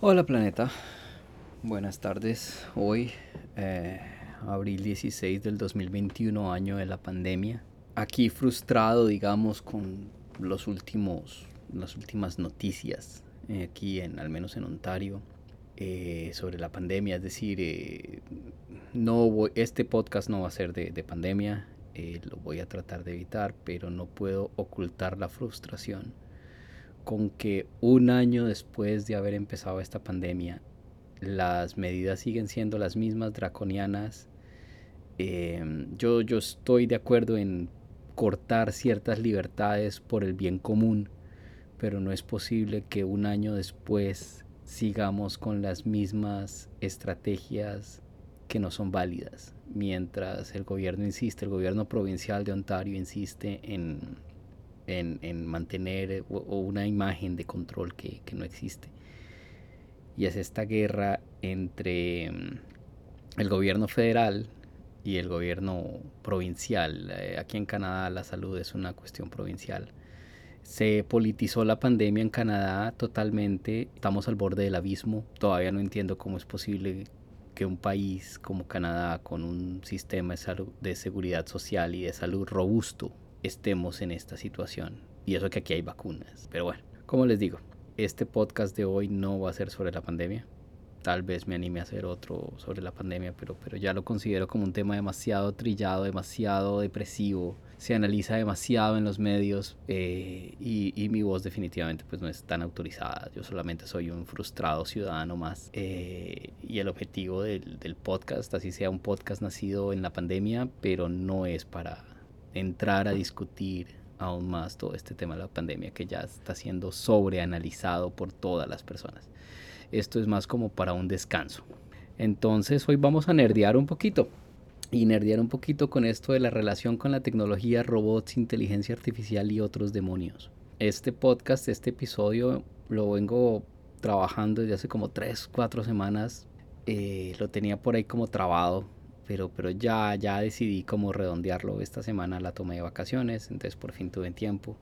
Hola planeta, buenas tardes. Hoy, eh, abril 16 del 2021, año de la pandemia. Aquí frustrado, digamos, con los últimos, las últimas noticias eh, aquí, en, al menos en Ontario, eh, sobre la pandemia. Es decir, no este podcast no va a ser de, de pandemia, lo voy a tratar de evitar, pero no puedo ocultar la frustración con que un año después de haber empezado esta pandemia, las medidas siguen siendo las mismas, draconianas. Em, yo, yo estoy de acuerdo en cortar ciertas libertades por el bien común, pero no es posible que un año después sigamos con las mismas estrategias que no son válidas, mientras el gobierno insiste, el gobierno provincial de Ontario insiste en en, mantener eh, una imagen de control que, no existe. Y es esta guerra entre mm, el gobierno federal y el gobierno provincial. Eh, aquí en Canadá la salud es una cuestión provincial. Se politizó la pandemia en Canadá totalmente. Estamos al borde del abismo. Todavía no entiendo cómo es posible que un país como Canadá, con un sistema de, de seguridad social y de salud robusto, estemos en esta situación. Y eso que aquí hay vacunas. Pero bueno, como les digo, este podcast de hoy no va a ser sobre la pandemia. Tal vez me anime a hacer otro sobre la pandemia, pero, pero ya lo considero como un tema demasiado trillado, demasiado depresivo. Se analiza demasiado en los medios eh, y, mi voz definitivamente pues no es tan autorizada. Yo solamente soy un frustrado ciudadano más. Eh, y el objetivo del, del podcast, así sea un podcast nacido en la pandemia, pero no es para entrar a discutir aún más todo este tema de la pandemia que ya está siendo sobreanalizado por todas las personas. Esto es más como para un descanso. Entonces hoy vamos a nerdear un poquito y nerdear un poquito con esto de la relación con la tecnología, robots, inteligencia artificial y otros demonios. Este podcast, este episodio lo vengo trabajando desde hace como 3, 4 semanas. Eh, lo tenía por ahí como trabado pero, pero ya, ya decidí cómo redondearlo. Esta semana la tomé de vacaciones, entonces por fin tuve tiempo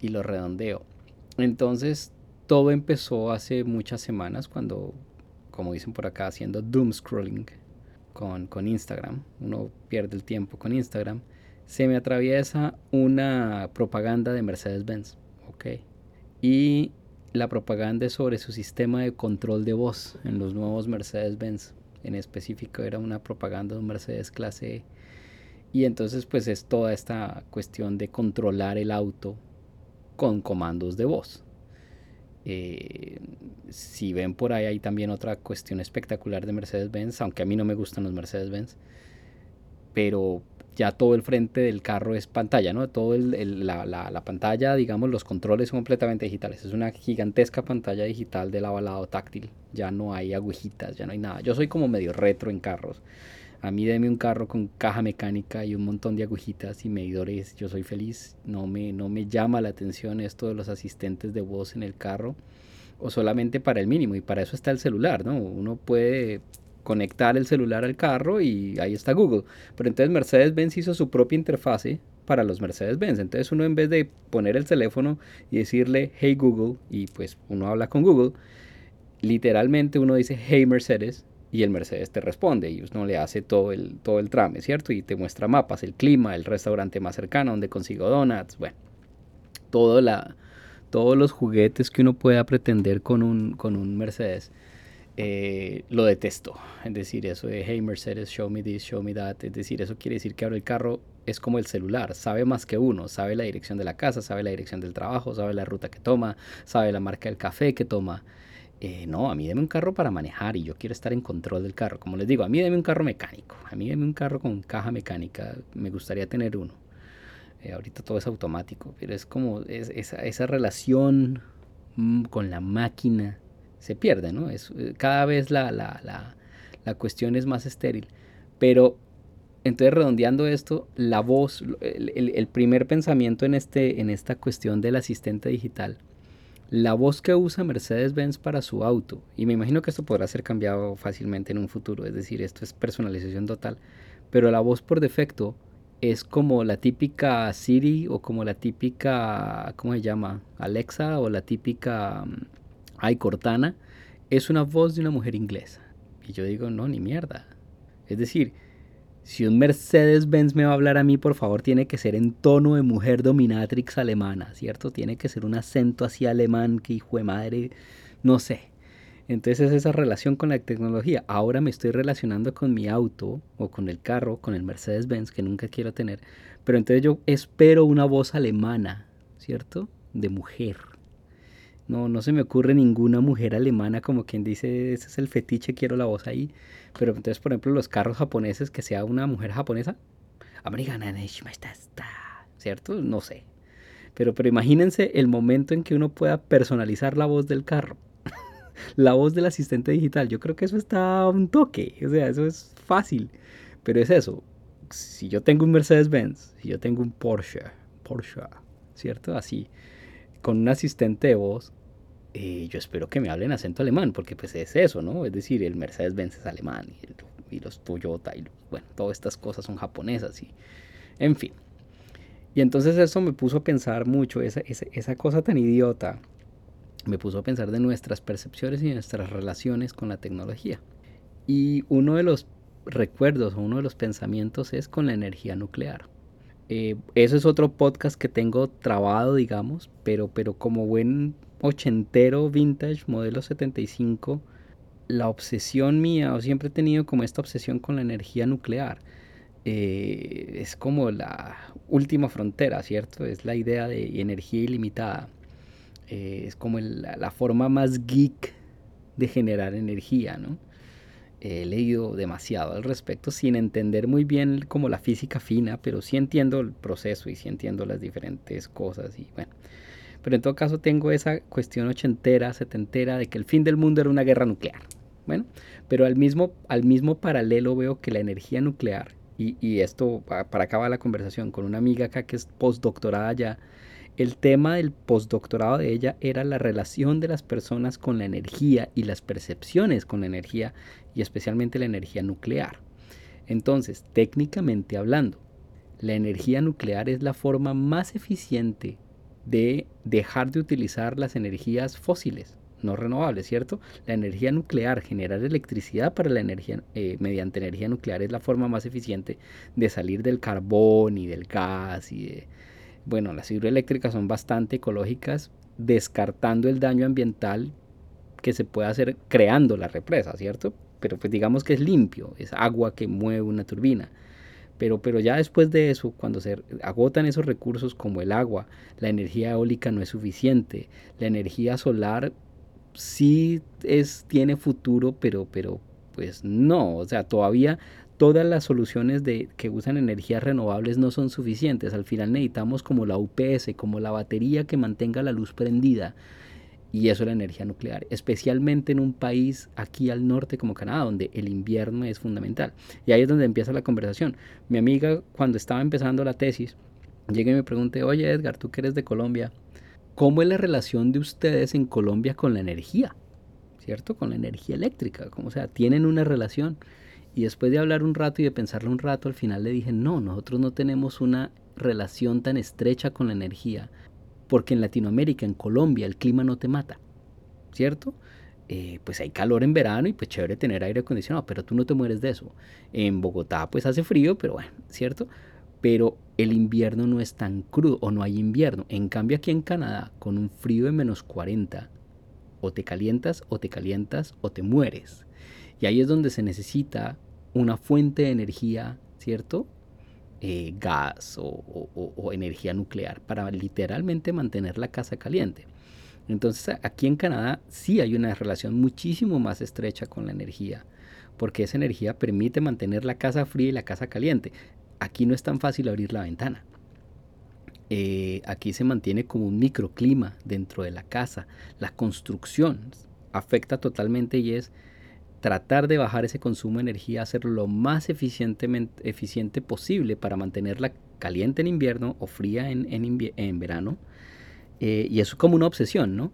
y lo redondeo. Entonces todo empezó hace muchas semanas cuando, como dicen por acá, haciendo doom scrolling con, con Instagram. Uno pierde el tiempo con Instagram. Se me atraviesa una propaganda de Mercedes-Benz. Ok. Y la propaganda es sobre su sistema de control de voz en los nuevos Mercedes-Benz en específico era una propaganda de un Mercedes clase E. Y entonces pues es toda esta cuestión de controlar el auto con comandos de voz. Eh, si ven por ahí hay también otra cuestión espectacular de Mercedes-Benz, aunque a mí no me gustan los Mercedes-Benz, pero ya todo el frente del carro es pantalla, ¿no? Todo el, la, la, la, pantalla, digamos, los controles son completamente digitales. Es una gigantesca pantalla digital del avalado táctil. Ya no hay agujitas, ya no hay nada. Yo soy como medio retro en carros. A mí deme un carro con caja mecánica y un montón de agujitas y medidores. Yo soy feliz. No me, no me llama la atención esto de los asistentes de voz en el carro. O solamente para el mínimo. Y para eso está el celular, ¿no? Uno puede conectar el celular al carro y ahí está Google. Pero entonces Mercedes-Benz hizo su propia interfase para los Mercedes-Benz. Entonces uno en vez de poner el teléfono y decirle Hey Google y pues uno habla con Google, literalmente uno dice Hey Mercedes y el Mercedes te responde y uno le hace todo el, todo el trame, ¿cierto? Y te muestra mapas, el clima, el restaurante más cercano donde consigo donuts, bueno, la, todos los juguetes que uno pueda pretender con un, con un Mercedes eh, lo detesto. Es decir, eso de, hey Mercedes, show me this, show me that. Es decir, eso quiere decir que ahora el carro es como el celular, sabe más que uno, sabe la dirección de la casa, sabe la dirección del trabajo, sabe la ruta que toma, sabe la marca del café que toma. Eh, no, a mí deme un carro para manejar y yo quiero estar en control del carro. Como les digo, a mí deme un carro mecánico, a mí deme un carro con caja mecánica, me gustaría tener uno. Eh, ahorita todo es automático, pero es como esa, relación mm, con la máquina se pierde, ¿no? Es, eh, cada vez la, la, la, la cuestión es más estéril. Pero entonces redondeando esto, la voz, el, el, primer pensamiento en, este, en esta cuestión del asistente digital, la voz que usa Mercedes-Benz para su auto, y me imagino que esto podrá ser cambiado fácilmente en un futuro, es decir, esto es personalización total, pero la voz por defecto es como la típica Siri o como la típica, ¿cómo se llama? Alexa o la típica hay Cortana es una voz de una mujer inglesa. Y yo digo, no, ni mierda. Es decir, si un Mercedes-Benz me va a hablar a mí, por favor, tiene que ser en tono de mujer dominatrix alemana, ¿cierto? Tiene que ser un acento así alemán que hijo de madre, no sé. Entonces es esa relación con la tecnología. Ahora me estoy relacionando con mi auto o con el carro, con el Mercedes-Benz que nunca quiero tener. Pero entonces yo espero una voz alemana, ¿cierto? De mujer. No, no se me ocurre ninguna mujer alemana como quien dice, ese es el fetiche, quiero la voz ahí. Pero entonces, por ejemplo, los carros japoneses, que sea una mujer japonesa. ¿Cierto? No sé. Pero, pero imagínense el momento en que uno pueda personalizar la voz del carro. la voz del asistente digital. Yo creo que eso está a un toque. O sea, eso es fácil. Pero es eso. Si yo tengo un Mercedes-Benz, si yo tengo un Porsche, Porsche, ¿cierto? Así, con un asistente de voz, eh, yo espero que me hablen acento alemán, porque pues es eso, ¿no? Es decir, el Mercedes-Benz es alemán y, los Toyota y bueno, todas estas cosas son japonesas y en fin. Y entonces eso me puso a pensar mucho, esa, esa cosa tan idiota, me puso a pensar de nuestras percepciones y nuestras relaciones con la tecnología. Y uno de los recuerdos o uno de los pensamientos es con la energía nuclear. Eh, eso es otro podcast que tengo trabado, digamos, pero, pero como buen ochentero vintage, modelo 75, la obsesión mía, o siempre he tenido como esta obsesión con la energía nuclear. Eh, es como la última frontera, ¿cierto? Es la idea de energía ilimitada. Eh, es como la forma más geek de generar energía, ¿no? He leído demasiado al respecto sin entender muy bien como la física fina, pero sí entiendo el proceso y sí entiendo las diferentes cosas y bueno. Pero en todo caso tengo esa cuestión ochentera, setentera de que el fin del mundo era una guerra nuclear. Bueno, pero al mismo, al mismo paralelo veo que la energía nuclear, y, y esto para acabar la conversación con una amiga acá que es postdoctorada ya, el tema del postdoctorado de ella era la relación de las personas con la energía y las percepciones con la energía y especialmente la energía nuclear. Entonces, técnicamente hablando, la energía nuclear es la forma más eficiente de dejar de utilizar las energías fósiles, no renovables, ¿cierto? La energía nuclear, generar electricidad para la energía eh, mediante energía nuclear es la forma más eficiente de salir del carbón y del gas y de bueno, las hidroeléctricas son bastante ecológicas, descartando el daño ambiental que se puede hacer creando la represa, ¿cierto? Pero pues digamos que es limpio, es agua que mueve una turbina. Pero, pero ya después de eso, cuando se agotan esos recursos como el agua, la energía eólica no es suficiente, la energía solar sí es, tiene futuro, pero, pero pues no, o sea, todavía todas las soluciones de, que usan energías renovables no son suficientes. Al final necesitamos como la UPS, como la batería que mantenga la luz prendida. Y eso es la energía nuclear, especialmente en un país aquí al norte como Canadá, donde el invierno es fundamental. Y ahí es donde empieza la conversación. Mi amiga, cuando estaba empezando la tesis, llega y me pregunté, oye Edgar, tú que eres de Colombia, ¿cómo es la relación de ustedes en Colombia con la energía? ¿Cierto? Con la energía eléctrica. Como, sea, ¿tienen una relación? Y después de hablar un rato y de pensarlo un rato, al final le dije, no, nosotros no tenemos una relación tan estrecha con la energía, porque en Latinoamérica, en Colombia, el clima no te mata, ¿cierto? Eh, pues hay calor en verano y pues chévere tener aire acondicionado, pero tú no te mueres de eso. En Bogotá pues hace frío, pero bueno, ¿cierto? Pero el invierno no es tan crudo o no hay invierno. En cambio aquí en Canadá, con un frío de menos 40, o te calientas o te calientas o te mueres. Y ahí es donde se necesita una fuente de energía, ¿cierto? Eh, gas o, energía nuclear para literalmente mantener la casa caliente. Entonces aquí en Canadá sí hay una relación muchísimo más estrecha con la energía, porque esa energía permite mantener la casa fría y la casa caliente. Aquí no es tan fácil abrir la ventana. Eh, aquí se mantiene como un microclima dentro de la casa. La construcción afecta totalmente y es tratar de bajar ese consumo de energía, hacerlo lo más eficientemente, eficiente posible para mantenerla caliente en invierno o fría en, en, verano. Eh, y eso es como una obsesión, ¿no?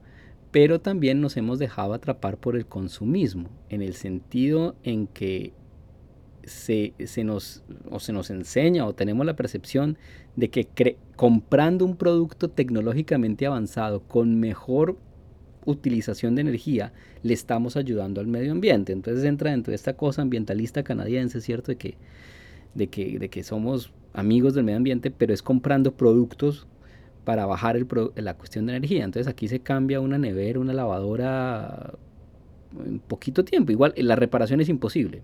Pero también nos hemos dejado atrapar por el consumismo, en el sentido en que se, se nos, o se nos enseña o tenemos la percepción de que comprando un producto tecnológicamente avanzado con mejor utilización de energía le estamos ayudando al medio ambiente. Entonces entra dentro de esta cosa ambientalista canadiense, ¿cierto? De que, de que, de que somos amigos del medio ambiente, pero es comprando productos para bajar el la cuestión de energía. Entonces aquí se cambia una nevera, una lavadora en poquito tiempo. Igual la reparación es imposible.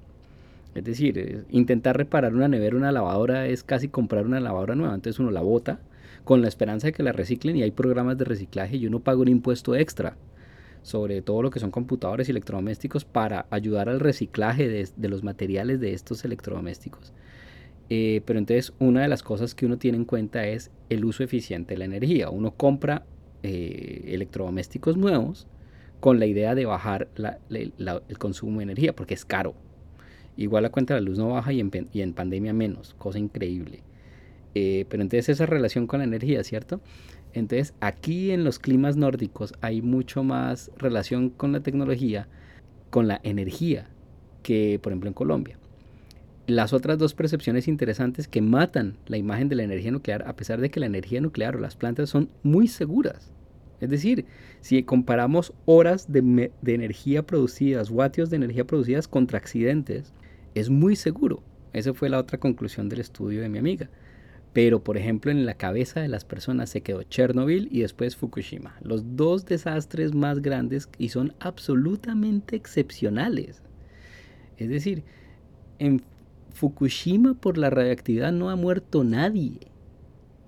Es decir, intentar reparar una nevera, una lavadora es casi comprar una lavadora nueva. Entonces uno la bota con la esperanza de que la reciclen y hay programas de reciclaje y uno paga un impuesto extra sobre todo lo que son computadores y electrodomésticos para ayudar al reciclaje de, los materiales de estos electrodomésticos. Eh, pero entonces una de las cosas que uno tiene en cuenta es el uso eficiente de la energía. Uno compra eh, electrodomésticos nuevos con la idea de bajar el consumo de energía porque es caro. Igual la cuenta de la luz no baja y en, pandemia menos, cosa increíble. Eh, pero entonces esa relación con la energía, ¿cierto? Entonces aquí en los climas nórdicos hay mucho más relación con la tecnología, con la energía, que por ejemplo en Colombia. Las otras dos percepciones interesantes que matan la imagen de la energía nuclear, a pesar de que la energía nuclear o las plantas son muy seguras. Es decir, si comparamos horas de, energía producidas, vatios de energía producidas contra accidentes, es muy seguro. Esa fue la otra conclusión del estudio de mi amiga. Pero, por ejemplo, en la cabeza de las personas se quedó Chernobyl y después Fukushima. Los dos desastres más grandes y son absolutamente excepcionales. Es decir, en Fukushima por la radioactividad no ha muerto nadie.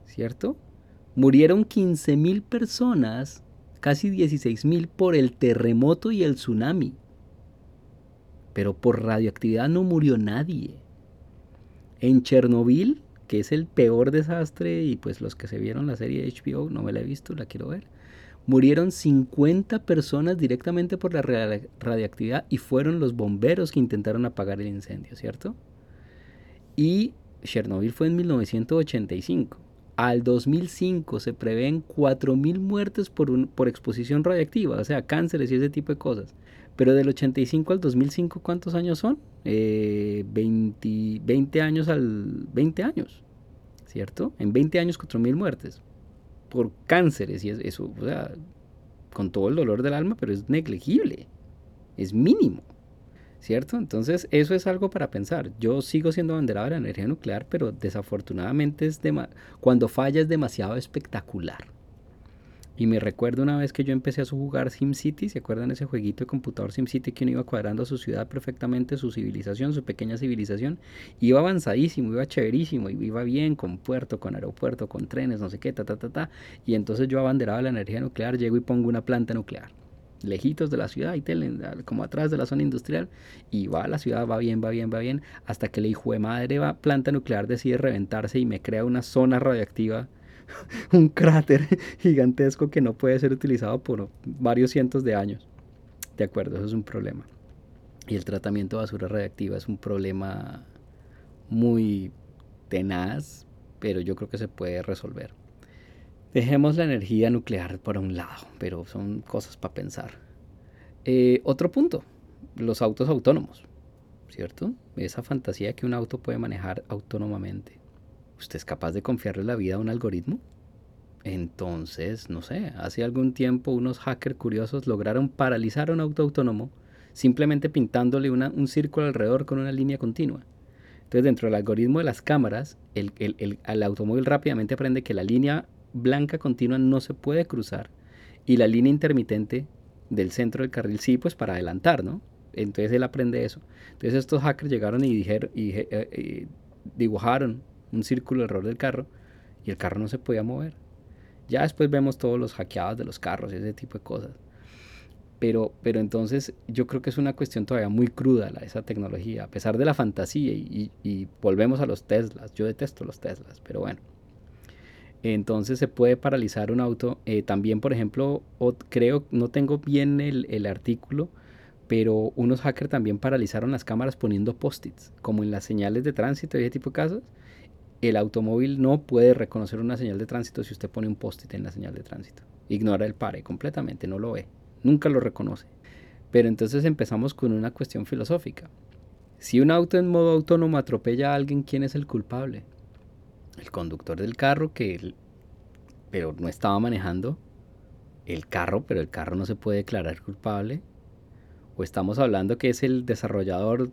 ¿Cierto? Murieron 15.000 personas, casi 16.000 por el terremoto y el tsunami. Pero por radioactividad no murió nadie. En Chernobyl que es el peor desastre y pues los que se vieron la serie de HBO, no me la he visto, la quiero ver. Murieron 50 personas directamente por la radiactividad y fueron los bomberos que intentaron apagar el incendio, ¿cierto? Y Chernobyl fue en 1985. Al 2005 se prevén 4.000 muertes por, por exposición radiactiva, o sea, cánceres y ese tipo de cosas. Pero del 85 al 2005, ¿cuántos años son? 20, eh, 20 años al 20 años, ¿cierto? En 20 años 4.000 muertes por cánceres y eso, o sea, con todo el dolor del alma, pero es negligible, es mínimo, ¿cierto? Entonces eso es algo para pensar. Yo sigo siendo abanderado de la energía nuclear, pero desafortunadamente es cuando falla es demasiado espectacular. Y me recuerdo una vez que yo empecé a jugar SimCity, ¿se acuerdan ese jueguito de computador SimCity que uno iba cuadrando su ciudad perfectamente, su civilización, su pequeña civilización? Iba avanzadísimo, iba chéverísimo, iba bien con puerto, con aeropuerto, con trenes, no sé qué, ta, ta, ta, ta. Y entonces yo abanderaba la energía nuclear, llego y pongo una planta nuclear lejitos de la ciudad, y como atrás de la zona industrial, y va la ciudad, va bien, va bien, va bien, hasta que la hijo de madre va, planta nuclear decide reventarse y me crea una zona radiactiva un cráter gigantesco que no puede ser utilizado por varios cientos de años. De acuerdo, eso es un problema. Y el tratamiento de basura radiactiva es un problema muy tenaz, pero yo creo que se puede resolver. Dejemos la energía nuclear por un lado, pero son cosas para pensar. Eh, otro punto, los autos autónomos, ¿cierto? Esa fantasía que un auto puede manejar autónomamente. ¿Usted es capaz de confiarle la vida a un algoritmo? Entonces, no sé, hace algún tiempo unos hackers curiosos lograron paralizar un auto autónomo simplemente pintándole un círculo alrededor con una línea continua. Entonces, dentro del algoritmo de las cámaras, el, el, automóvil rápidamente aprende que la línea blanca continua no se puede cruzar y la línea intermitente del centro del carril sí, pues para adelantar, ¿no? Entonces él aprende eso. Entonces estos hackers llegaron y, dijeron, y eh, eh, dibujaron un círculo alrededor del carro y el carro no se podía mover. Ya después vemos todos los hackeados de los carros y ese tipo de cosas. Pero, pero entonces yo creo que es una cuestión todavía muy cruda la, esa tecnología, a pesar de la fantasía y, volvemos a los Teslas. Yo detesto los Teslas, pero bueno. Entonces se puede paralizar un auto. Eh, también, por ejemplo, creo, no tengo bien el, el artículo, pero unos hackers también paralizaron las cámaras poniendo post-its, como en las señales de tránsito y ese tipo de casos el automóvil no puede reconocer una señal de tránsito si usted pone un post-it en la señal de tránsito. Ignora el pare completamente, no lo ve, nunca lo reconoce. Pero entonces empezamos con una cuestión filosófica. Si un auto en modo autónomo atropella a alguien, ¿quién es el culpable? El conductor del carro que, pero no estaba manejando, el carro, pero el carro no se puede declarar culpable. O estamos hablando que es el desarrollador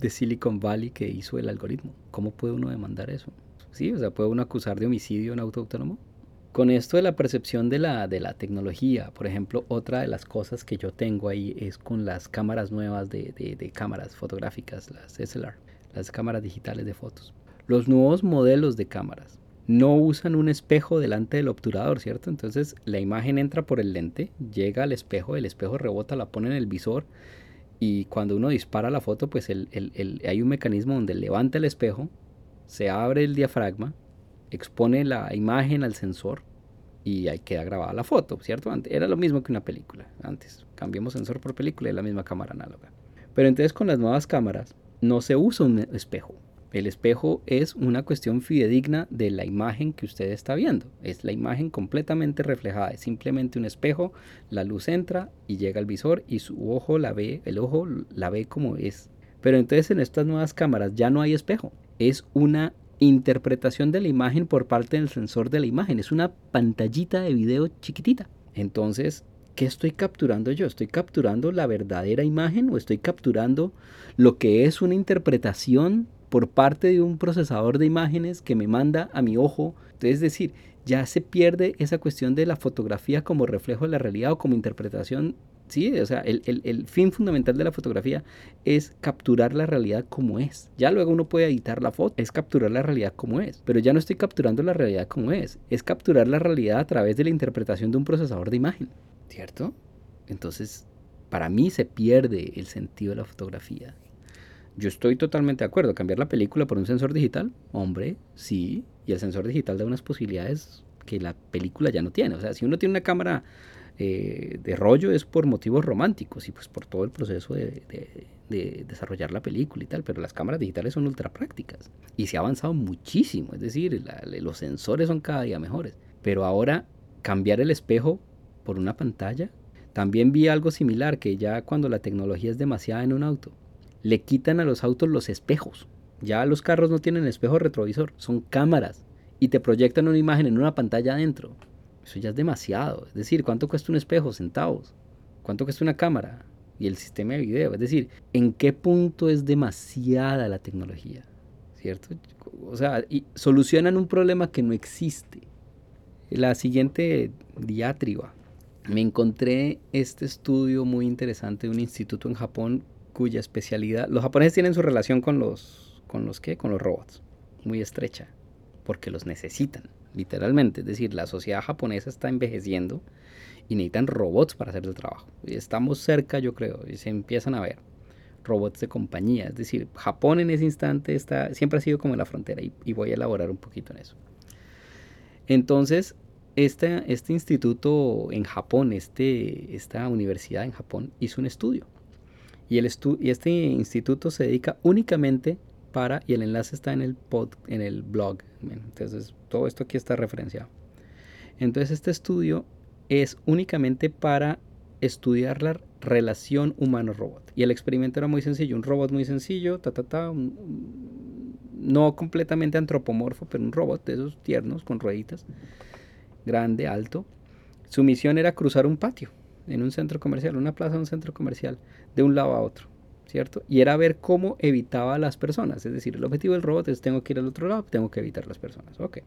de Silicon Valley que hizo el algoritmo. ¿Cómo puede uno demandar eso? Sí, o sea, puede uno acusar de homicidio un auto autónomo. Con esto de la percepción de la, de la tecnología, por ejemplo, otra de las cosas que yo tengo ahí es con las cámaras nuevas de, de, cámaras fotográficas, las SLR, las cámaras digitales de fotos. Los nuevos modelos de cámaras no usan un espejo delante del obturador, ¿cierto? Entonces la imagen entra por el lente, llega al espejo, el espejo rebota, la pone en el visor y cuando uno dispara la foto, pues el, el, hay un mecanismo donde levanta el espejo, se abre el diafragma, expone la imagen al sensor y ahí queda grabada la foto, ¿cierto? Era lo mismo que una película antes. Cambiamos sensor por película y la misma cámara análoga. Pero entonces con las nuevas cámaras no se usa un espejo. El espejo es una cuestión fidedigna de la imagen que usted está viendo. Es la imagen completamente reflejada. Es simplemente un espejo, la luz entra y llega al visor y su ojo la ve, el ojo la ve como es. Pero entonces en estas nuevas cámaras ya no hay espejo. Es una interpretación de la imagen por parte del sensor de la imagen. Es una pantallita de video chiquitita. Entonces, ¿qué estoy capturando yo? ¿Estoy capturando la verdadera imagen o estoy capturando lo que es una interpretación por parte de un procesador de imágenes que me manda a mi ojo? Es decir, ya se pierde esa cuestión de la fotografía como reflejo de la realidad o como interpretación Sí, o sea, el, fin fundamental de la fotografía es capturar la realidad como es. Ya luego uno puede editar la foto, es capturar la realidad como es. Pero ya no estoy capturando la realidad como es, es capturar la realidad a través de la interpretación de un procesador de imagen. ¿Cierto? Entonces, para mí se pierde el sentido de la fotografía. Yo estoy totalmente de acuerdo. Cambiar la película por un sensor digital, hombre, sí. Y el sensor digital da unas posibilidades que la película ya no tiene. O sea, si uno tiene una cámara eh, de rollo es por motivos románticos y pues por todo el proceso de, desarrollar la película y tal, pero las cámaras digitales son ultra prácticas y se ha avanzado muchísimo, es decir, los sensores son cada día mejores, pero ahora cambiar el espejo por una pantalla, también vi algo similar que ya cuando la tecnología es demasiada en un auto, le quitan a los autos los espejos, ya los carros no tienen espejo retrovisor, son cámaras y te proyectan una imagen en una pantalla adentro. Eso ya es demasiado. Es decir, ¿cuánto cuesta un espejo? Centavos. ¿Cuánto cuesta una cámara? Y el sistema de video. Es decir, ¿en qué punto es demasiada la tecnología? ¿Cierto? O sea, y solucionan un problema que no existe. La siguiente diatriba. Me encontré este estudio muy interesante de un instituto en Japón cuya especialidad, los japoneses tienen su relación con los, con los qué, con los robots, muy estrecha, porque los necesitan literalmente. Es decir, la sociedad japonesa está envejeciendo y necesitan robots para hacer el trabajo. Y estamos cerca, yo creo, y se empiezan a ver robots de compañía. Es decir, Japón en ese instante está, siempre ha sido como la frontera y, voy a elaborar un poquito en eso. Entonces, este, este instituto en Japón, este, esta universidad en Japón, hizo un estudio. Y, el y este instituto se dedica únicamente para, y el enlace está en el, pod, en el blog. Entonces, todo esto aquí está referenciado. Entonces, este estudio es únicamente para estudiar la relación humano-robot. Y el experimento era muy sencillo, un robot muy sencillo, ta, ta, ta, no completamente antropomorfo, pero un robot de esos tiernos con rueditas, grande, alto. Su misión era cruzar un patio en un centro comercial, una plaza un centro comercial, de un lado a otro. ¿cierto? Y era ver cómo evitaba a las personas. Es decir, el objetivo del robot es tengo que ir al otro lado, tengo que evitar las personas. Ok.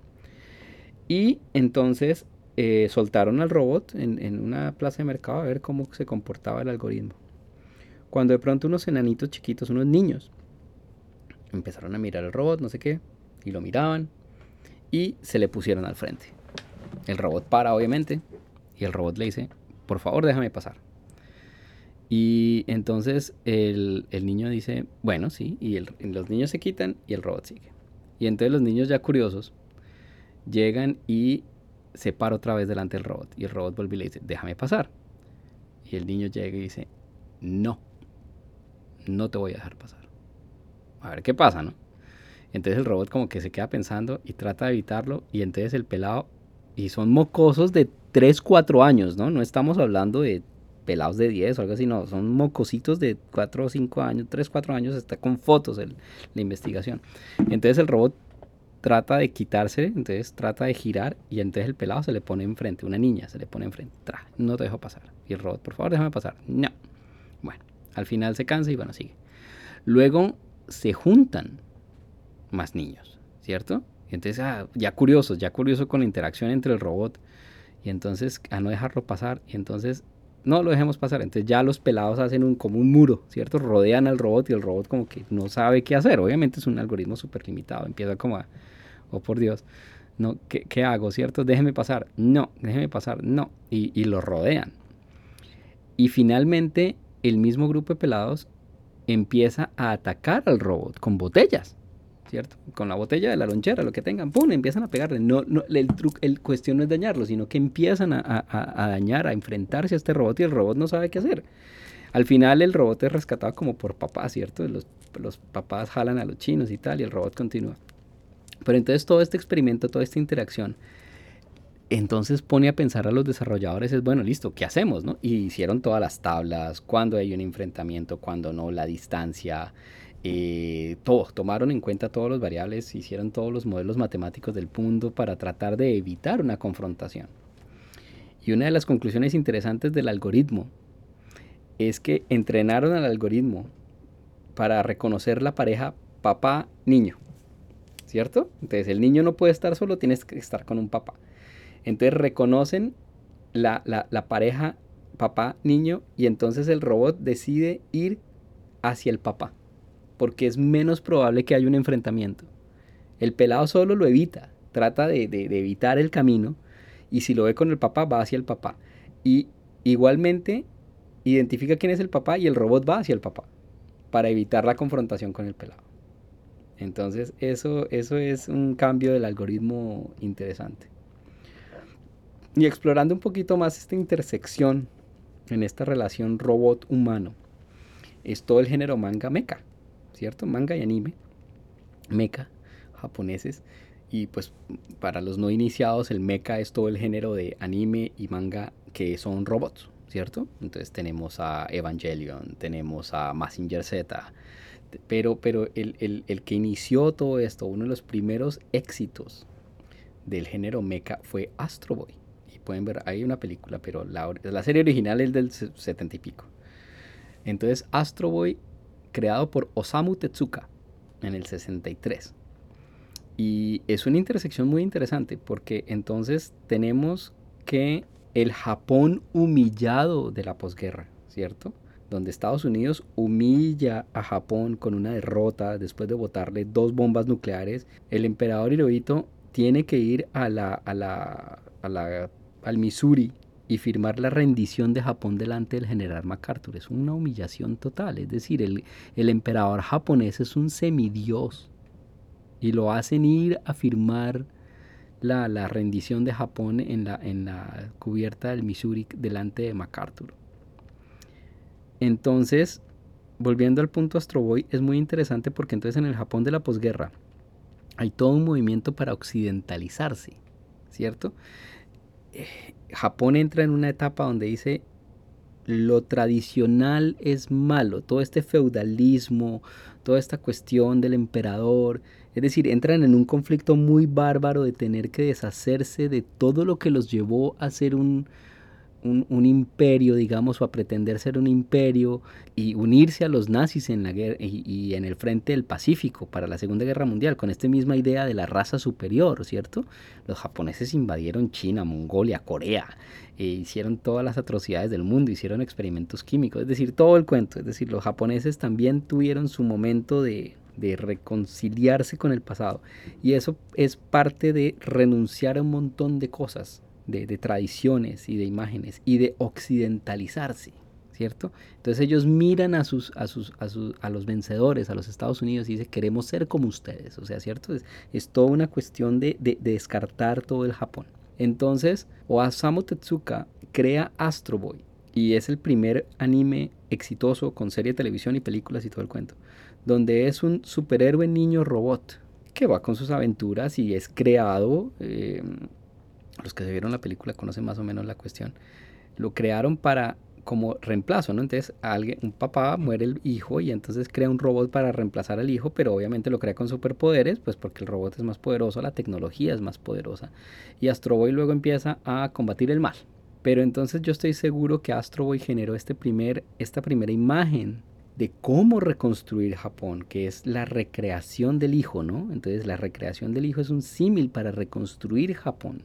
Y entonces eh, soltaron al robot en, en, una plaza de mercado a ver cómo se comportaba el algoritmo. Cuando de pronto unos enanitos chiquitos, unos niños, empezaron a mirar al robot, no sé qué, y lo miraban y se le pusieron al frente. El robot para, obviamente, y el robot le dice, por favor déjame pasar. Y entonces el, niño dice, bueno, sí, y los niños se quitan y el robot sigue. Y entonces los niños ya curiosos llegan y se para otra vez delante del robot. Y el robot vuelve y le dice, déjame pasar. Y el niño llega y dice, no, no te voy a dejar pasar. A ver qué pasa, ¿no? Entonces el robot como que se queda pensando y trata de evitarlo. Y entonces el pelado, y son mocosos de 3, 4 años, ¿no? No estamos hablando de pelados de 10 o algo así, no, son mocositos de 4 o 5 años, 3, 4 años, está con fotos el, la investigación. Entonces el robot trata de quitarse, entonces trata de girar y entonces el pelado se le pone enfrente, una niña se le pone enfrente, Tra, no te dejo pasar. Y el robot, por favor, déjame pasar. No. Bueno, al final se cansa y bueno, sigue. Luego se juntan más niños, ¿cierto? Entonces, ah, ya curiosos, ya curioso con la interacción entre el robot. Y entonces, a no dejarlo pasar. Y entonces, no lo dejemos pasar. Entonces ya los pelados hacen un, como un muro, ¿cierto? Rodean al robot y el robot como que no sabe qué hacer. Obviamente es un algoritmo súper limitado. Empieza como a, oh por Dios, no, ¿qué, ¿qué, hago, cierto? Déjeme pasar. No, déjeme pasar. No. Y, y lo rodean. Y finalmente el mismo grupo de pelados empieza a atacar al robot con botellas. ¿Cierto? Con la botella de la lonchera, lo que tengan, ¡pum! empiezan a pegarle. No, no, el, truco, el cuestión no es dañarlo, sino que empiezan a, a, dañar, a enfrentarse a este robot y el robot no sabe qué hacer. Al final el robot es rescatado como por papá, ¿cierto? Los, los papás jalan a los chinos y tal, y el robot continúa. Pero entonces todo este experimento, toda esta interacción, entonces pone a pensar a los desarrolladores, es bueno, listo, ¿qué hacemos? No? Y hicieron todas las tablas, cuando hay un enfrentamiento, cuando no, la distancia, eh, todo, tomaron en cuenta todos los variables, hicieron todos los modelos matemáticos del mundo para tratar de evitar una confrontación. Y una de las conclusiones interesantes del algoritmo es que entrenaron al algoritmo para reconocer la pareja papá-niño, ¿cierto? Entonces el niño no puede estar solo, tienes que estar con un papá. Entonces reconocen la, la pareja papá-niño y entonces el robot decide ir hacia el papá porque es menos probable que haya un enfrentamiento. El pelado solo lo evita, trata de, evitar el camino y si lo ve con el papá va hacia el papá. Y igualmente identifica quién es el papá y el robot va hacia el papá para evitar la confrontación con el pelado. Entonces eso, eso es un cambio del algoritmo interesante. Y explorando un poquito más esta intersección en esta relación robot-humano, es todo el género manga mecha. ¿Cierto? Manga y anime, mecha, japoneses. Y pues para los no iniciados, el mecha es todo el género de anime y manga que son robots, ¿cierto? Entonces tenemos a Evangelion, tenemos a Massinger Z. Pero, pero el, el, el que inició todo esto, uno de los primeros éxitos del género mecha fue Astro Boy. Y pueden ver, hay una película, pero la, la serie original es del 70 y pico. Entonces Astro Boy creado por Osamu Tezuka en el 63. Y es una intersección muy interesante porque entonces tenemos que el Japón humillado de la posguerra, ¿cierto? Donde Estados Unidos humilla a Japón con una derrota después de botarle dos bombas nucleares. El emperador Hirohito tiene que ir a la, a la, a la, al Missouri y firmar la rendición de Japón delante del general MacArthur. Es una humillación total. Es decir, el, el emperador japonés es un semidios y lo hacen ir a firmar la, la, rendición de Japón en la, en la cubierta del Missouri delante de MacArthur. Entonces, volviendo al punto Astroboy, es muy interesante porque entonces en el Japón de la posguerra hay todo un movimiento para occidentalizarse, ¿cierto? Eh, Japón entra en una etapa donde dice lo tradicional es malo, todo este feudalismo, toda esta cuestión del emperador, es decir, entran en un conflicto muy bárbaro de tener que deshacerse de todo lo que los llevó a ser un, un, imperio, digamos, o a pretender ser un imperio y unirse a los nazis en la guerra y, en el frente del Pacífico para la Segunda Guerra Mundial, con esta misma idea de la raza superior, ¿cierto? Los japoneses invadieron China, Mongolia, Corea, e hicieron todas las atrocidades del mundo, hicieron experimentos químicos, es decir, todo el cuento, es decir, los japoneses también tuvieron su momento de, de reconciliarse con el pasado y eso es parte de renunciar a un montón de cosas de, tradiciones y de imágenes y de occidentalizarse, ¿cierto? Entonces ellos miran a, sus, a, sus, a, sus, a los vencedores, a los Estados Unidos y dicen, queremos ser como ustedes, o sea, ¿cierto? Es, es toda una cuestión de, de, descartar todo el Japón. Entonces, Osamu Tezuka crea Astro Boy y es el primer anime exitoso con serie de televisión y películas y todo el cuento, donde es un superhéroe niño robot que va con sus aventuras y es creado eh, los que se vieron la película conocen más o menos la cuestión, lo crearon para como reemplazo, ¿no? Entonces alguien, un papá muere el hijo y entonces crea un robot para reemplazar al hijo, pero obviamente lo crea con superpoderes, pues porque el robot es más poderoso, la tecnología es más poderosa. Y Astro Boy luego empieza a combatir el mal. Pero entonces yo estoy seguro que Astro Boy generó este primer, esta primera imagen de cómo reconstruir Japón, que es la recreación del hijo, ¿no? Entonces la recreación del hijo es un símil para reconstruir Japón.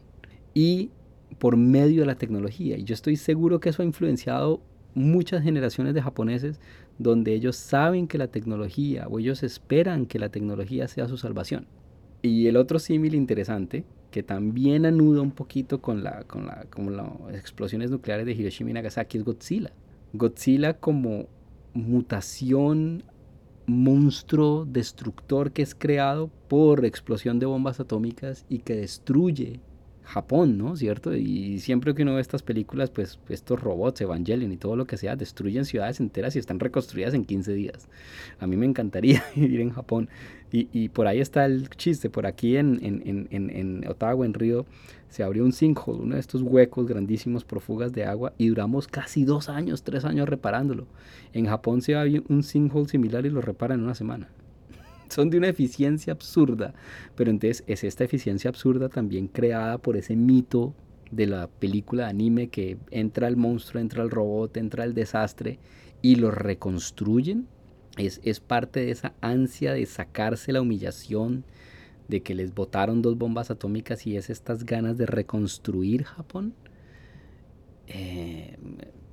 Y por medio de la tecnología. Y yo estoy seguro que eso ha influenciado muchas generaciones de japoneses donde ellos saben que la tecnología o ellos esperan que la tecnología sea su salvación. Y el otro símil interesante, que también anuda un poquito con, la, con, la, con las explosiones nucleares de Hiroshima y Nagasaki, es Godzilla. Godzilla como mutación, monstruo destructor que es creado por explosión de bombas atómicas y que destruye Japón, ¿no? ¿Cierto? Y siempre que uno ve estas películas, pues estos robots, Evangelion y todo lo que sea, destruyen ciudades enteras y están reconstruidas en 15 días. A mí me encantaría vivir en Japón. Y, por ahí está el chiste, por aquí en, en, en, en Ottawa, en Río, se abrió un sinkhole, uno de estos huecos grandísimos por fugas de agua, y duramos casi dos años, tres años reparándolo. En Japón se abre un sinkhole similar y lo reparan en una semana son de una eficiencia absurda. Pero entonces es esta eficiencia absurda también creada por ese mito de la película de anime que entra el monstruo, entra el robot, entra el desastre y lo reconstruyen. Es, es parte de esa ansia de sacarse la humillación de que les botaron dos bombas atómicas y es estas ganas de reconstruir Japón. Eh,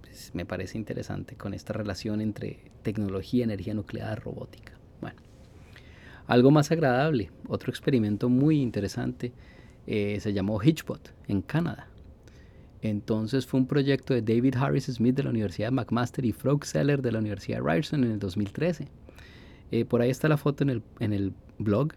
pues, me parece interesante con esta relación entre tecnología, energía nuclear, robótica. Bueno. Algo más agradable, otro experimento muy interesante, eh, se llamó Hitchbot en Canadá. Entonces fue un proyecto de David Harris Smith de la Universidad de McMaster y Frog Seller de la Universidad de Ryerson en el 2013. Eh, por ahí está la foto en el, en el blog.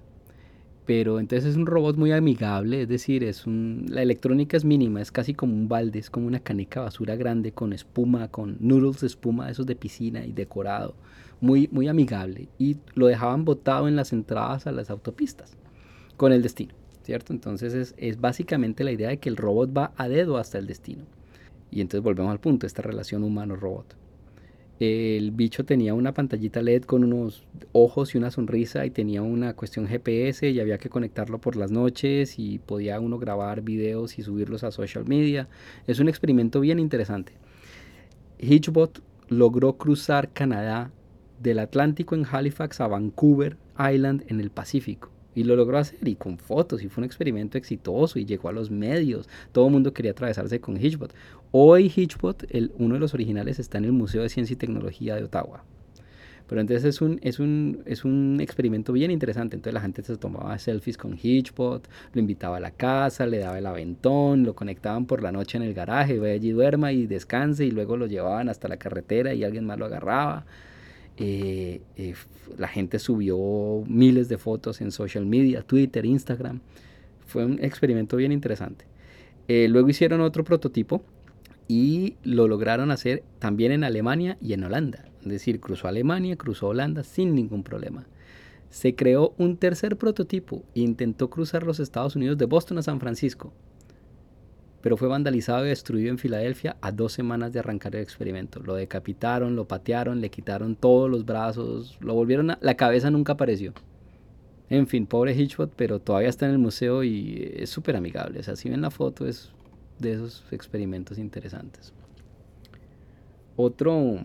Pero entonces es un robot muy amigable, es decir, es un, la electrónica es mínima, es casi como un balde, es como una caneca basura grande con espuma, con noodles de espuma, esos de piscina y decorado muy, muy amigable y lo dejaban botado en las entradas a las autopistas con el destino, ¿cierto? Entonces es, es básicamente la idea de que el robot va a dedo hasta el destino. Y entonces volvemos al punto, esta relación humano-robot. El bicho tenía una pantallita LED con unos ojos y una sonrisa y tenía una cuestión GPS y había que conectarlo por las noches y podía uno grabar videos y subirlos a social media. Es un experimento bien interesante. Hitchbot logró cruzar Canadá del Atlántico en Halifax a Vancouver Island en el Pacífico. Y lo logró hacer y con fotos y fue un experimento exitoso y llegó a los medios. Todo el mundo quería atravesarse con Hitchbot. Hoy Hitchbot, el, uno de los originales, está en el Museo de Ciencia y Tecnología de Ottawa. Pero entonces es un, es un, es un experimento bien interesante. Entonces la gente se tomaba selfies con Hitchbot, lo invitaba a la casa, le daba el aventón, lo conectaban por la noche en el garaje, vaya allí duerma y descanse y luego lo llevaban hasta la carretera y alguien más lo agarraba. Eh, eh, la gente subió miles de fotos en social media, Twitter, Instagram. Fue un experimento bien interesante. Eh, luego hicieron otro prototipo y lo lograron hacer también en Alemania y en Holanda. Es decir, cruzó Alemania, cruzó Holanda sin ningún problema. Se creó un tercer prototipo e intentó cruzar los Estados Unidos de Boston a San Francisco pero fue vandalizado y destruido en Filadelfia a dos semanas de arrancar el experimento. Lo decapitaron, lo patearon, le quitaron todos los brazos, lo volvieron a... La cabeza nunca apareció. En fin, pobre Hitchbot, pero todavía está en el museo y es súper amigable. O sea, si ven la foto es de esos experimentos interesantes. Otro,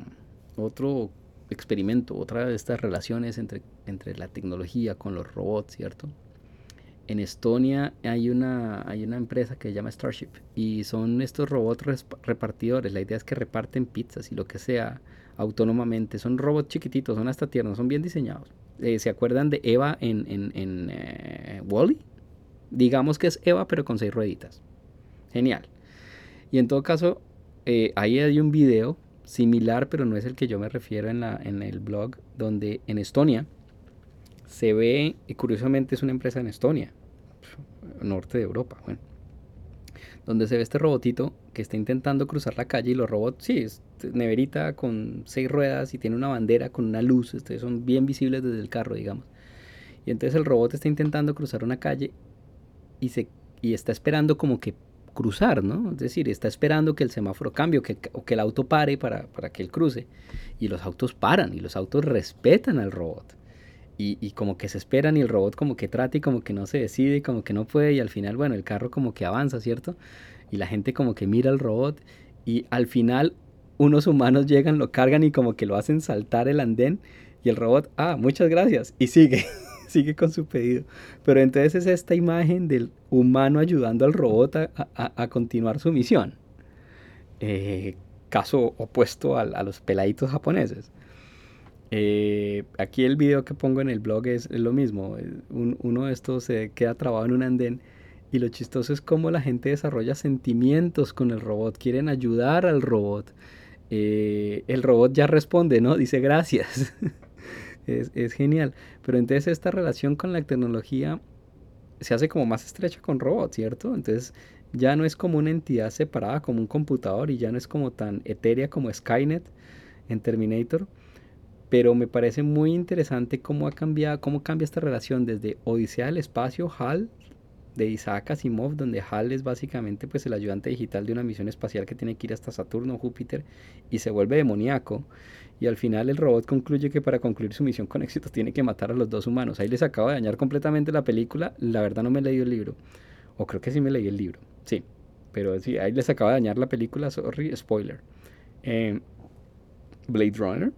otro experimento, otra de estas relaciones entre, entre la tecnología con los robots, ¿cierto? En Estonia hay una, hay una empresa que se llama Starship y son estos robots repartidores. La idea es que reparten pizzas y lo que sea autónomamente. Son robots chiquititos, son hasta tiernos, son bien diseñados. Eh, ¿Se acuerdan de Eva en, en, en eh, Wally? Digamos que es Eva pero con seis rueditas. Genial. Y en todo caso, eh, ahí hay un video similar, pero no es el que yo me refiero en, la, en el blog, donde en Estonia se ve, y curiosamente es una empresa en Estonia, norte de Europa, bueno, donde se ve este robotito que está intentando cruzar la calle y los robots, sí, es neverita con seis ruedas y tiene una bandera con una luz, ustedes son bien visibles desde el carro, digamos. Y entonces el robot está intentando cruzar una calle y, se, y está esperando como que cruzar, ¿no? Es decir, está esperando que el semáforo cambie o que, que el auto pare para, para, que él cruce. Y los autos paran y los autos respetan al robot. Y, y, como que se esperan y el robot como que trata y como que no se decide, como que no puede y al final, bueno, el carro como que avanza, ¿cierto? Y la gente como que mira al robot y al final unos humanos llegan, lo cargan y como que lo hacen saltar el andén y el robot, ah, muchas gracias, y sigue. sigue con su pedido. Pero entonces es esta imagen del humano ayudando al robot a, continuar su misión. Eh, caso opuesto a, los peladitos japoneses. Eh, aquí el video que pongo en el blog es, lo mismo. uno de estos se queda trabado en un andén y lo chistoso es cómo la gente desarrolla sentimientos con el robot. Quieren ayudar al robot. Eh, el robot ya responde, ¿no? Dice gracias. es, genial. Pero entonces esta relación con la tecnología se hace como más estrecha con robots, ¿cierto? Entonces ya no es como una entidad separada como un computador y ya no es como tan etérea como Skynet en Terminator. Pero me parece muy interesante cómo ha cambiado, cómo cambia esta relación desde Odisea del Espacio, HAL, de Isaac Asimov, donde HAL es básicamente pues el ayudante digital de una misión espacial que tiene que ir hasta Saturno Júpiter y se vuelve demoníaco. Y al final el robot concluye que para concluir su misión con éxito tiene que matar a los dos humanos. Ahí les acabo de dañar completamente la película, la verdad no me he leído el libro, o creo que sí me leí el libro, sí, pero sí, ahí les acabo de dañar la película, sorry, spoiler. Eh, Blade Runner,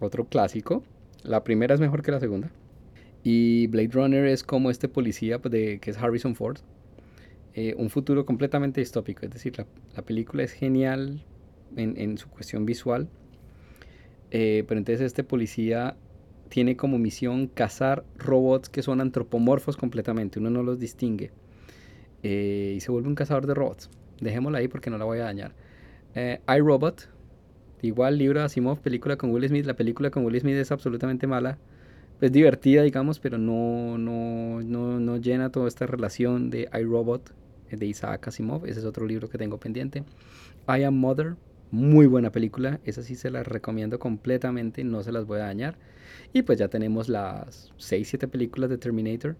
otro clásico, la primera es mejor que la segunda. Y Blade Runner es como este policía pues, de, que es Harrison Ford. Eh, un futuro completamente distópico. Es decir, la, película es genial en, su cuestión visual. Eh, pero entonces este policía tiene como misión cazar robots que son antropomorfos completamente, uno no los distingue. Eh, y se vuelve un cazador de robots. Dejémosla ahí porque no la voy a dañar. Eh, iRobot, igual libro Asimov, película con Will Smith. La película con Will Smith es absolutamente mala. Es divertida, digamos, pero no, no, no, no llena toda esta relación de iRobot de Isaac Asimov. Ese es otro libro que tengo pendiente. I Am Mother, muy buena película, esa sí se la recomiendo completamente, no se las voy a dañar. Y pues ya tenemos las 6, 7 películas de Terminator,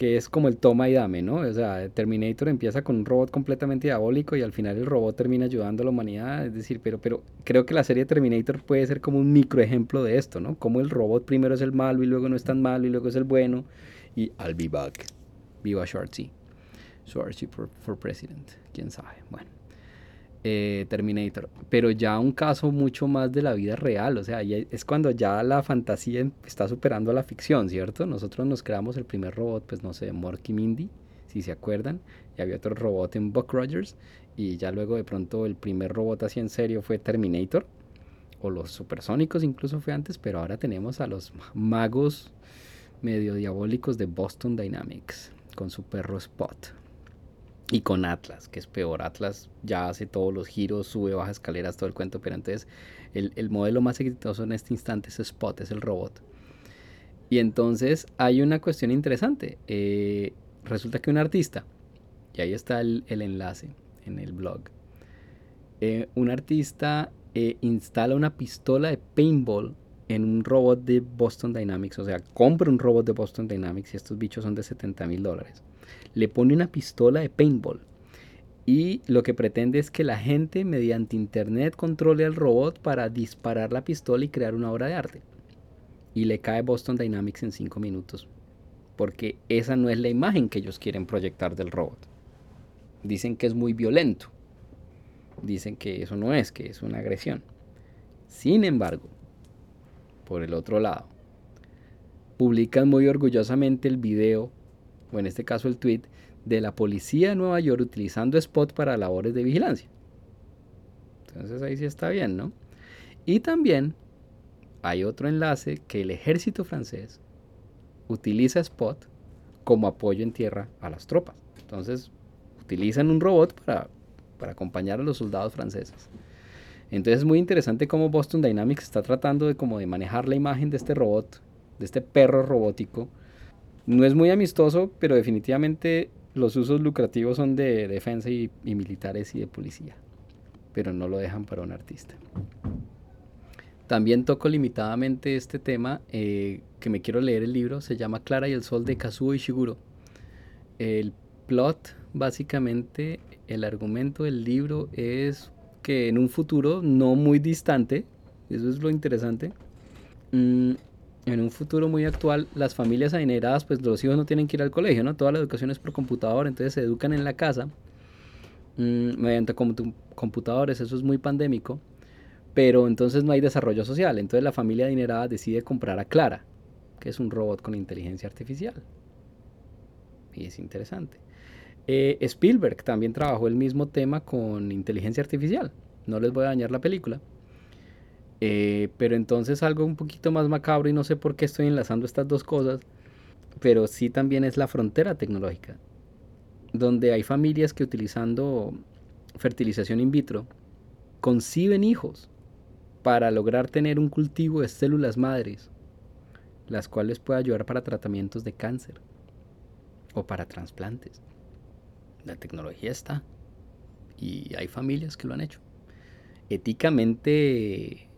que es como el toma y dame, ¿no? O sea, Terminator empieza con un robot completamente diabólico y al final el robot termina ayudando a la humanidad. Es decir, pero, pero creo que la serie Terminator puede ser como un microejemplo de esto, ¿no? Como el robot primero es el malo y luego no es tan malo y luego es el bueno. Y I'll be back. Viva Schwarzy. Schwarzy for, for president. Quién sabe. Bueno. Eh, Terminator, pero ya un caso mucho más de la vida real, o sea, es cuando ya la fantasía está superando a la ficción, ¿cierto? Nosotros nos creamos el primer robot, pues no sé, Morky Mindy, si se acuerdan, y había otro robot en Buck Rogers, y ya luego de pronto el primer robot así en serio fue Terminator, o los supersónicos incluso fue antes, pero ahora tenemos a los magos medio diabólicos de Boston Dynamics, con su perro Spot. Y con Atlas, que es peor. Atlas ya hace todos los giros, sube, baja escaleras, todo el cuento. Pero entonces el, el modelo más exitoso en este instante es Spot, es el robot. Y entonces hay una cuestión interesante. Eh, resulta que un artista, y ahí está el, el enlace en el blog, eh, un artista eh, instala una pistola de paintball en un robot de Boston Dynamics. O sea, compra un robot de Boston Dynamics y estos bichos son de 70 mil dólares le pone una pistola de paintball. Y lo que pretende es que la gente mediante internet controle al robot para disparar la pistola y crear una obra de arte. Y le cae Boston Dynamics en 5 minutos. Porque esa no es la imagen que ellos quieren proyectar del robot. Dicen que es muy violento. Dicen que eso no es, que es una agresión. Sin embargo, por el otro lado, publican muy orgullosamente el video o en este caso el tweet, de la policía de Nueva York utilizando Spot para labores de vigilancia. Entonces ahí sí está bien, ¿no? Y también hay otro enlace que el ejército francés utiliza Spot como apoyo en tierra a las tropas. Entonces utilizan un robot para, para acompañar a los soldados franceses. Entonces es muy interesante cómo Boston Dynamics está tratando de como de manejar la imagen de este robot, de este perro robótico, no es muy amistoso, pero definitivamente los usos lucrativos son de defensa y, militares y de policía. Pero no lo dejan para un artista. También toco limitadamente este tema, eh, que me quiero leer el libro, se llama Clara y el Sol de Kazuo Ishiguro. El plot básicamente el argumento del libro es que en un futuro no muy distante, eso es lo interesante, mm, en un futuro muy actual, las familias adineradas, pues los hijos no tienen que ir al colegio, ¿no? Toda la educación es por computador, entonces se educan en la casa mm, mediante computadores, eso es muy pandémico, pero entonces no hay desarrollo social, entonces la familia adinerada decide comprar a Clara, que es un robot con inteligencia artificial. Y es interesante. Eh, Spielberg también trabajó el mismo tema con inteligencia artificial. No les voy a dañar la película. Eh, pero entonces algo un poquito más macabro y no sé por qué estoy enlazando estas dos cosas, pero sí también es la frontera tecnológica, donde hay familias que utilizando fertilización in vitro conciben hijos para lograr tener un cultivo de células madres, las cuales puede ayudar para tratamientos de cáncer o para trasplantes. La tecnología está y hay familias que lo han hecho. Éticamente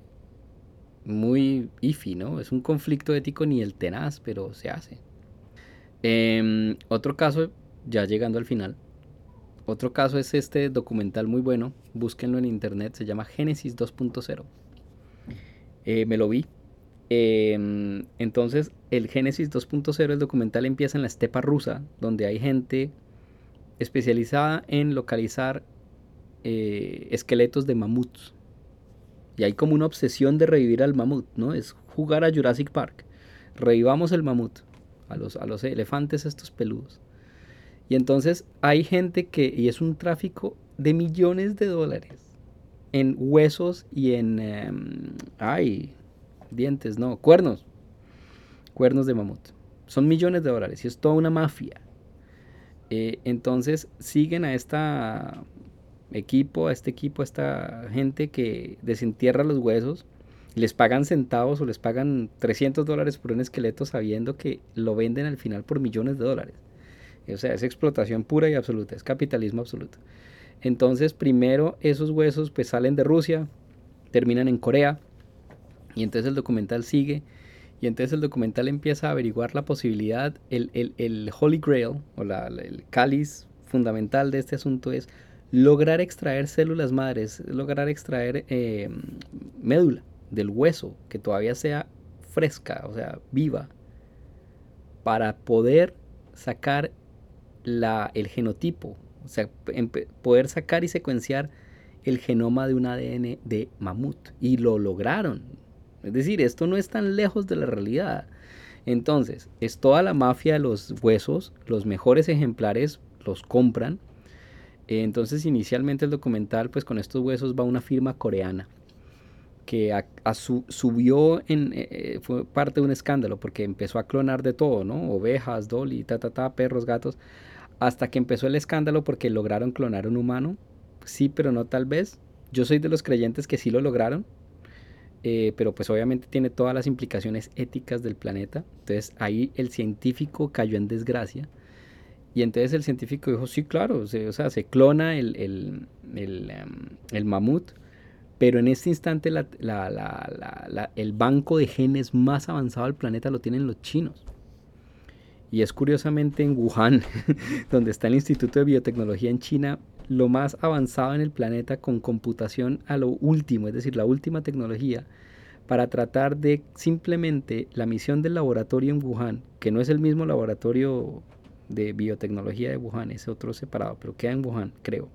muy iffy, ¿no? Es un conflicto ético ni el tenaz, pero se hace. Em, otro caso, ya llegando al final, otro caso es este documental muy bueno, búsquenlo en internet, se llama Génesis 2.0. Eh, me lo vi. Em, entonces, el Génesis 2.0, el documental empieza en la estepa rusa, donde hay gente especializada en localizar eh, esqueletos de mamuts. Y hay como una obsesión de revivir al mamut, ¿no? Es jugar a Jurassic Park. Revivamos el mamut, a los, a los elefantes estos peludos. Y entonces hay gente que, y es un tráfico de millones de dólares en huesos y en, em, ay, dientes, no, cuernos, cuernos de mamut. Son millones de dólares y es toda una mafia. Eh, entonces siguen a esta equipo, a este equipo, a esta gente que desentierra los huesos, les pagan centavos o les pagan 300 dólares por un esqueleto sabiendo que lo venden al final por millones de dólares. O sea, es explotación pura y absoluta, es capitalismo absoluto. Entonces, primero esos huesos pues salen de Rusia, terminan en Corea, y entonces el documental sigue, y entonces el documental empieza a averiguar la posibilidad, el, el, Holy Grail, o la, el cáliz fundamental de este asunto es lograr extraer células madres, lograr extraer eh, médula del hueso que todavía sea fresca, o sea, viva, para poder sacar la, el genotipo, o sea, poder sacar y secuenciar el genoma de un ADN de mamut. Y lo lograron. Es decir, esto no es tan lejos de la realidad. Entonces, es toda la mafia de los huesos, los mejores ejemplares los compran entonces inicialmente el documental pues con estos huesos va una firma coreana que subió en eh, fue parte de un escándalo porque empezó a clonar de todo, ¿no? Ovejas, dolly, ta ta ta, perros, gatos, hasta que empezó el escándalo porque lograron clonar un humano. Sí, pero no tal vez. Yo soy de los creyentes que sí lo lograron, eh, pero pues obviamente tiene todas las implicaciones éticas del planeta. Entonces ahí el científico cayó en desgracia y entonces el científico dijo, sí, claro, o sea, se clona el, el, el, em, mamut, pero en este instante la, la, la, el banco de genes más avanzado del planeta lo tienen los chinos. Y es curiosamente en Wuhan, donde está el Instituto de Biotecnología en China, lo más avanzado en el planeta con computación a lo último, es decir, la última tecnología, para tratar de simplemente la misión del laboratorio en Wuhan, que no es el mismo laboratorio de biotecnología de Wuhan, es otro separado, pero queda en Wuhan, creo.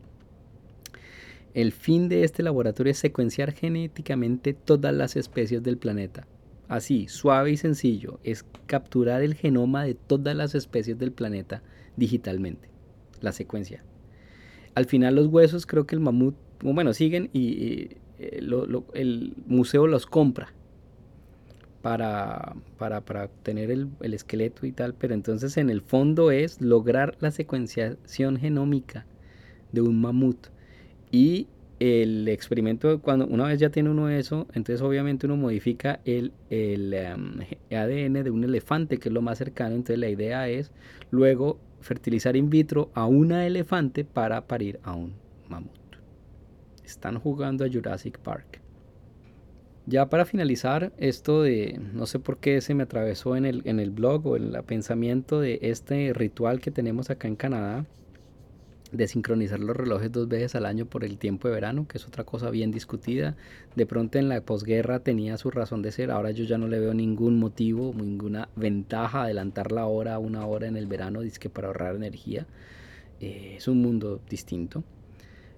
El fin de este laboratorio es secuenciar genéticamente todas las especies del planeta. Así, suave y sencillo, es capturar el genoma de todas las especies del planeta digitalmente, la secuencia. Al final los huesos creo que el mamut, bueno, siguen y, eh, el museo los compra para, para, para tener el, el, esqueleto y tal, pero entonces en el fondo es lograr la secuenciación genómica de un mamut. Y el experimento, cuando una vez ya tiene uno eso, entonces obviamente uno modifica el, el em, ADN de un elefante, que es lo más cercano, entonces la idea es luego fertilizar in vitro a una elefante para parir a un mamut. Están jugando a Jurassic Park. Ya para finalizar, esto de, no sé por qué se me atravesó en el, en el blog o en el pensamiento de este ritual que tenemos acá en Canadá, de sincronizar los relojes dos veces al año por el tiempo de verano, que es otra cosa bien discutida. De pronto en la posguerra tenía su razón de ser, ahora yo ya no le veo ningún motivo, ninguna ventaja adelantar la hora a una hora en el verano, que para ahorrar energía. Eh, es un mundo distinto,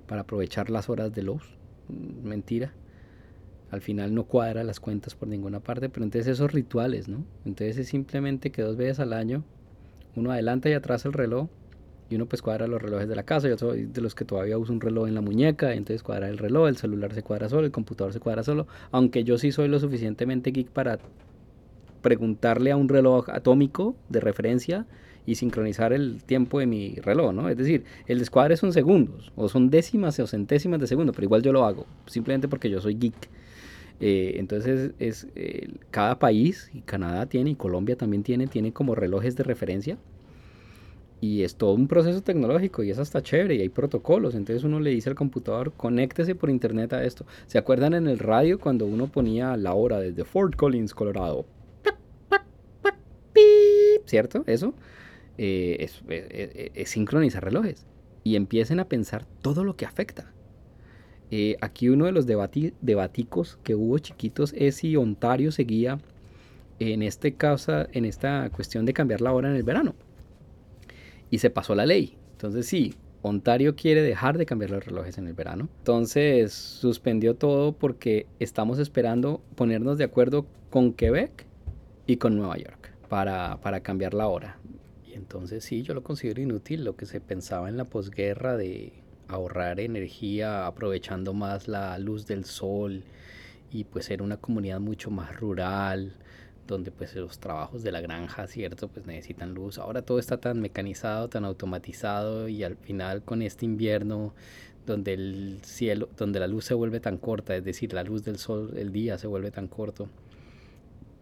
para aprovechar las horas de luz, mm, mentira. Al final no cuadra las cuentas por ninguna parte, pero entonces esos rituales, ¿no? Entonces es simplemente que dos veces al año uno adelanta y atrás el reloj y uno pues cuadra los relojes de la casa. Yo soy de los que todavía uso un reloj en la muñeca, entonces cuadra el reloj, el celular se cuadra solo, el computador se cuadra solo. Aunque yo sí soy lo suficientemente geek para preguntarle a un reloj atómico de referencia y sincronizar el tiempo de mi reloj, ¿no? Es decir, el descuadre son segundos, o son décimas o centésimas de segundo, pero igual yo lo hago, simplemente porque yo soy geek. Eh, entonces es, cada país, y Canadá tiene, y Colombia también tiene, tiene como relojes de referencia y es todo un proceso tecnológico y es hasta chévere y hay protocolos. Entonces uno le dice al computador, conéctese por internet a esto. ¿Se acuerdan en el radio cuando uno ponía la hora desde Fort Collins, Colorado? ¿Cierto? Eso eh, es, sincronizar relojes. Y empiecen a pensar todo lo que afecta. Eh, aquí uno de los debaticos que hubo chiquitos es si Ontario seguía en, este causa, en esta cuestión de cambiar la hora en el verano y se pasó la ley. Entonces sí, Ontario quiere dejar de cambiar los relojes en el verano. Entonces suspendió todo porque estamos esperando ponernos de acuerdo con Quebec y con Nueva York para, para cambiar la hora. Y entonces sí, yo lo considero inútil lo que se pensaba en la posguerra de ahorrar energía aprovechando más la luz del sol y pues ser una comunidad mucho más rural donde pues los trabajos de la granja, ¿cierto? Pues necesitan luz. Ahora todo está tan mecanizado, tan automatizado y al final con este invierno donde el cielo, donde la luz se vuelve tan corta, es decir, la luz del sol, el día se vuelve tan corto.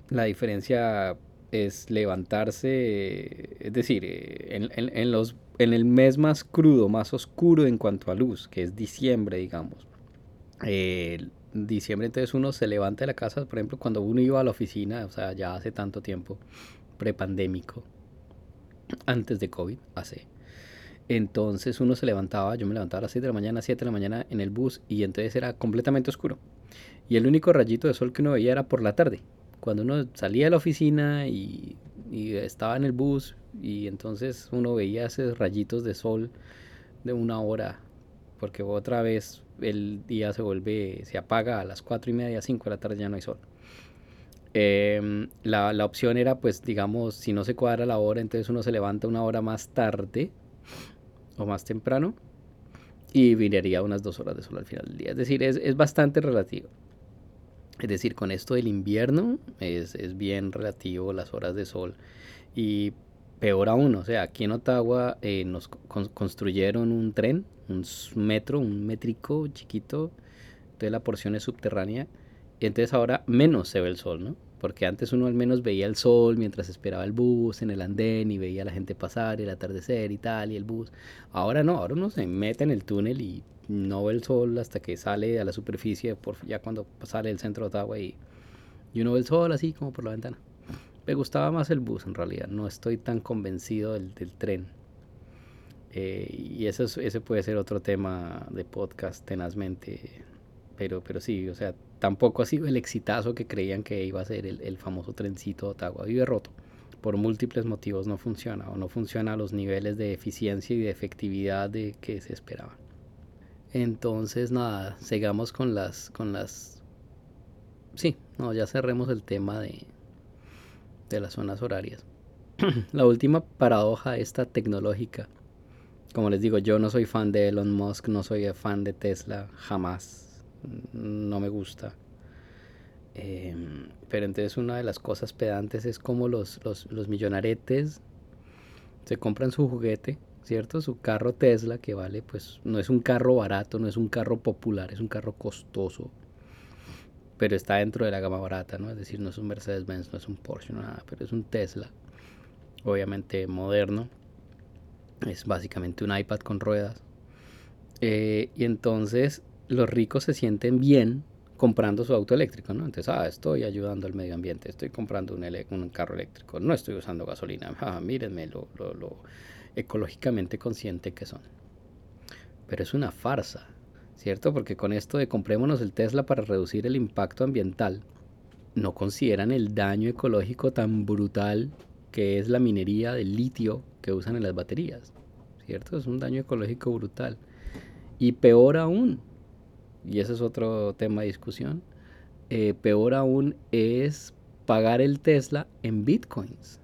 La diferencia es levantarse, es decir, en, en, los, en el mes más crudo, más oscuro en cuanto a luz, que es diciembre, digamos. Eh, diciembre entonces uno se levanta de la casa, por ejemplo, cuando uno iba a la oficina, o sea, ya hace tanto tiempo, prepandémico, antes de COVID, hace. Entonces uno se levantaba, yo me levantaba a las 6 de la mañana, 7 de la mañana en el bus y entonces era completamente oscuro. Y el único rayito de sol que uno veía era por la tarde, cuando uno salía de la oficina y, estaba en el bus y entonces uno veía esos rayitos de sol de una hora, porque otra vez el día se vuelve, se apaga a las 4 y media, 5 de la tarde ya no hay sol. Em, la, la, opción era, pues, digamos, si no se cuadra la hora, entonces uno se levanta una hora más tarde o más temprano y viniría unas dos horas de sol al final del día. Es decir, es, es bastante relativo. Es decir, con esto del invierno es, es bien relativo las horas de sol y peor aún, o sea, aquí en Ottawa eh, nos construyeron un tren, un metro, un métrico chiquito, entonces la porción es subterránea, y entonces ahora menos se ve el sol, ¿no? Porque antes uno al menos veía el sol mientras esperaba el bus en el andén y veía la gente pasar y el atardecer y tal, y el bus. Ahora no, ahora uno se mete en el túnel y no ve el sol hasta que sale a la superficie, por, ya cuando sale del centro de Ottawa y, y uno ve el sol así como por la ventana. Me gustaba más el bus en realidad, no estoy tan convencido del, tren. Eh, y eso ese puede ser otro tema de podcast tenazmente. Pero, pero sí, o sea, tampoco ha sido el exitazo que creían que iba a ser el, famoso trencito Ottawa. Vive roto. Por múltiples motivos no funciona o no funciona a los niveles de eficiencia y de efectividad de que se esperaba. Entonces, nada, sigamos con las, con las... Sí, no, ya cerremos el tema de, de las zonas horarias. la última paradoja esta tecnológica. Como les digo, yo no soy fan de Elon Musk, no soy fan de Tesla, jamás. No me gusta. Em, pero entonces una de las cosas pedantes es como los, los, los millonaretes se compran su juguete, ¿cierto? Su carro Tesla que vale, pues no es un carro barato, no es un carro popular, es un carro costoso pero está dentro de la gama barata, ¿no? Es decir, no es un Mercedes-Benz, no es un Porsche, no nada, pero es un Tesla, obviamente moderno, es básicamente un iPad con ruedas. Eh, y entonces los ricos se sienten bien comprando su auto eléctrico, ¿no? Entonces, ah, estoy ayudando al medio ambiente, estoy comprando un, un carro eléctrico, no estoy usando gasolina, ah, mírenme lo, lo, lo ecológicamente consciente que son. pero es una farsa, ¿cierto? Porque con esto de comprémonos el Tesla para reducir el impacto ambiental, no consideran el daño ecológico tan brutal que es la minería del litio que usan en las baterías, ¿cierto? Es un daño ecológico brutal. Y peor aún, y ese es otro tema de discusión, eh, peor aún es pagar el Tesla en bitcoins,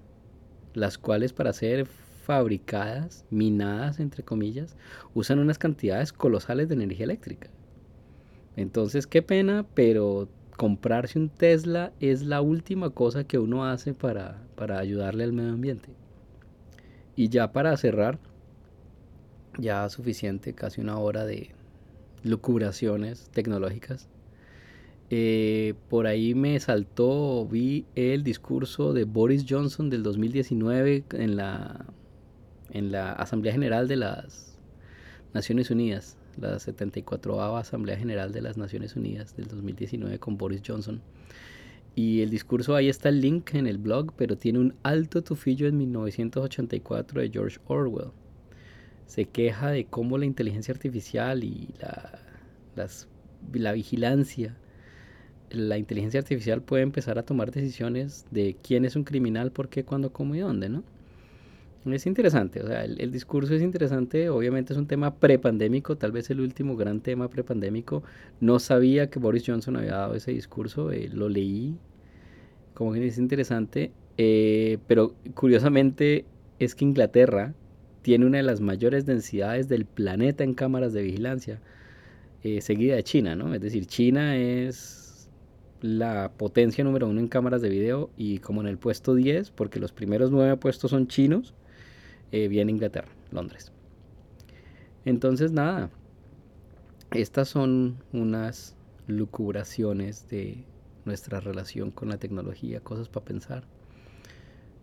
las cuales para ser fabricadas, minadas entre comillas, usan unas cantidades colosales de energía eléctrica. Entonces, qué pena, pero comprarse un Tesla es la última cosa que uno hace para, para ayudarle al medio ambiente. Y ya para cerrar, ya suficiente, casi una hora de lucubraciones tecnológicas. Eh, por ahí me saltó, vi el discurso de Boris Johnson del 2019 en la, en la Asamblea General de las Naciones Unidas, la 74 Asamblea General de las Naciones Unidas del 2019 con Boris Johnson. Y el discurso, ahí está el link en el blog, pero tiene un alto tufillo en 1984 de George Orwell se queja de cómo la inteligencia artificial y la, la vigilancia, la inteligencia artificial puede empezar a tomar decisiones de quién es un criminal, por qué, cuándo, cómo y dónde, ¿no? Es interesante, o sea, el, discurso es interesante, obviamente es un tema prepandémico, tal vez el último gran tema prepandémico. No sabía que Boris Johnson había dado ese discurso, eh, lo leí, como que es interesante, eh, pero curiosamente es que Inglaterra, tiene una de las mayores densidades del planeta en cámaras de vigilancia, eh, seguida de China, ¿no? Es decir, China es la potencia número uno en cámaras de video y como en el puesto 10, porque los primeros nueve puestos son chinos, eh, viene Inglaterra, Londres. Entonces, nada, estas son unas lucubraciones de nuestra relación con la tecnología, cosas para pensar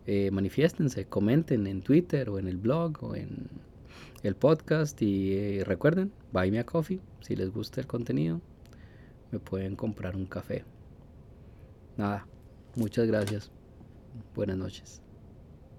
eh, manifiéstense, comenten en Twitter o en el blog o en el podcast y eh, recuerden, buy me a coffee, si les gusta el contenido, me pueden comprar un café. Nada, muchas gracias. Buenas noches.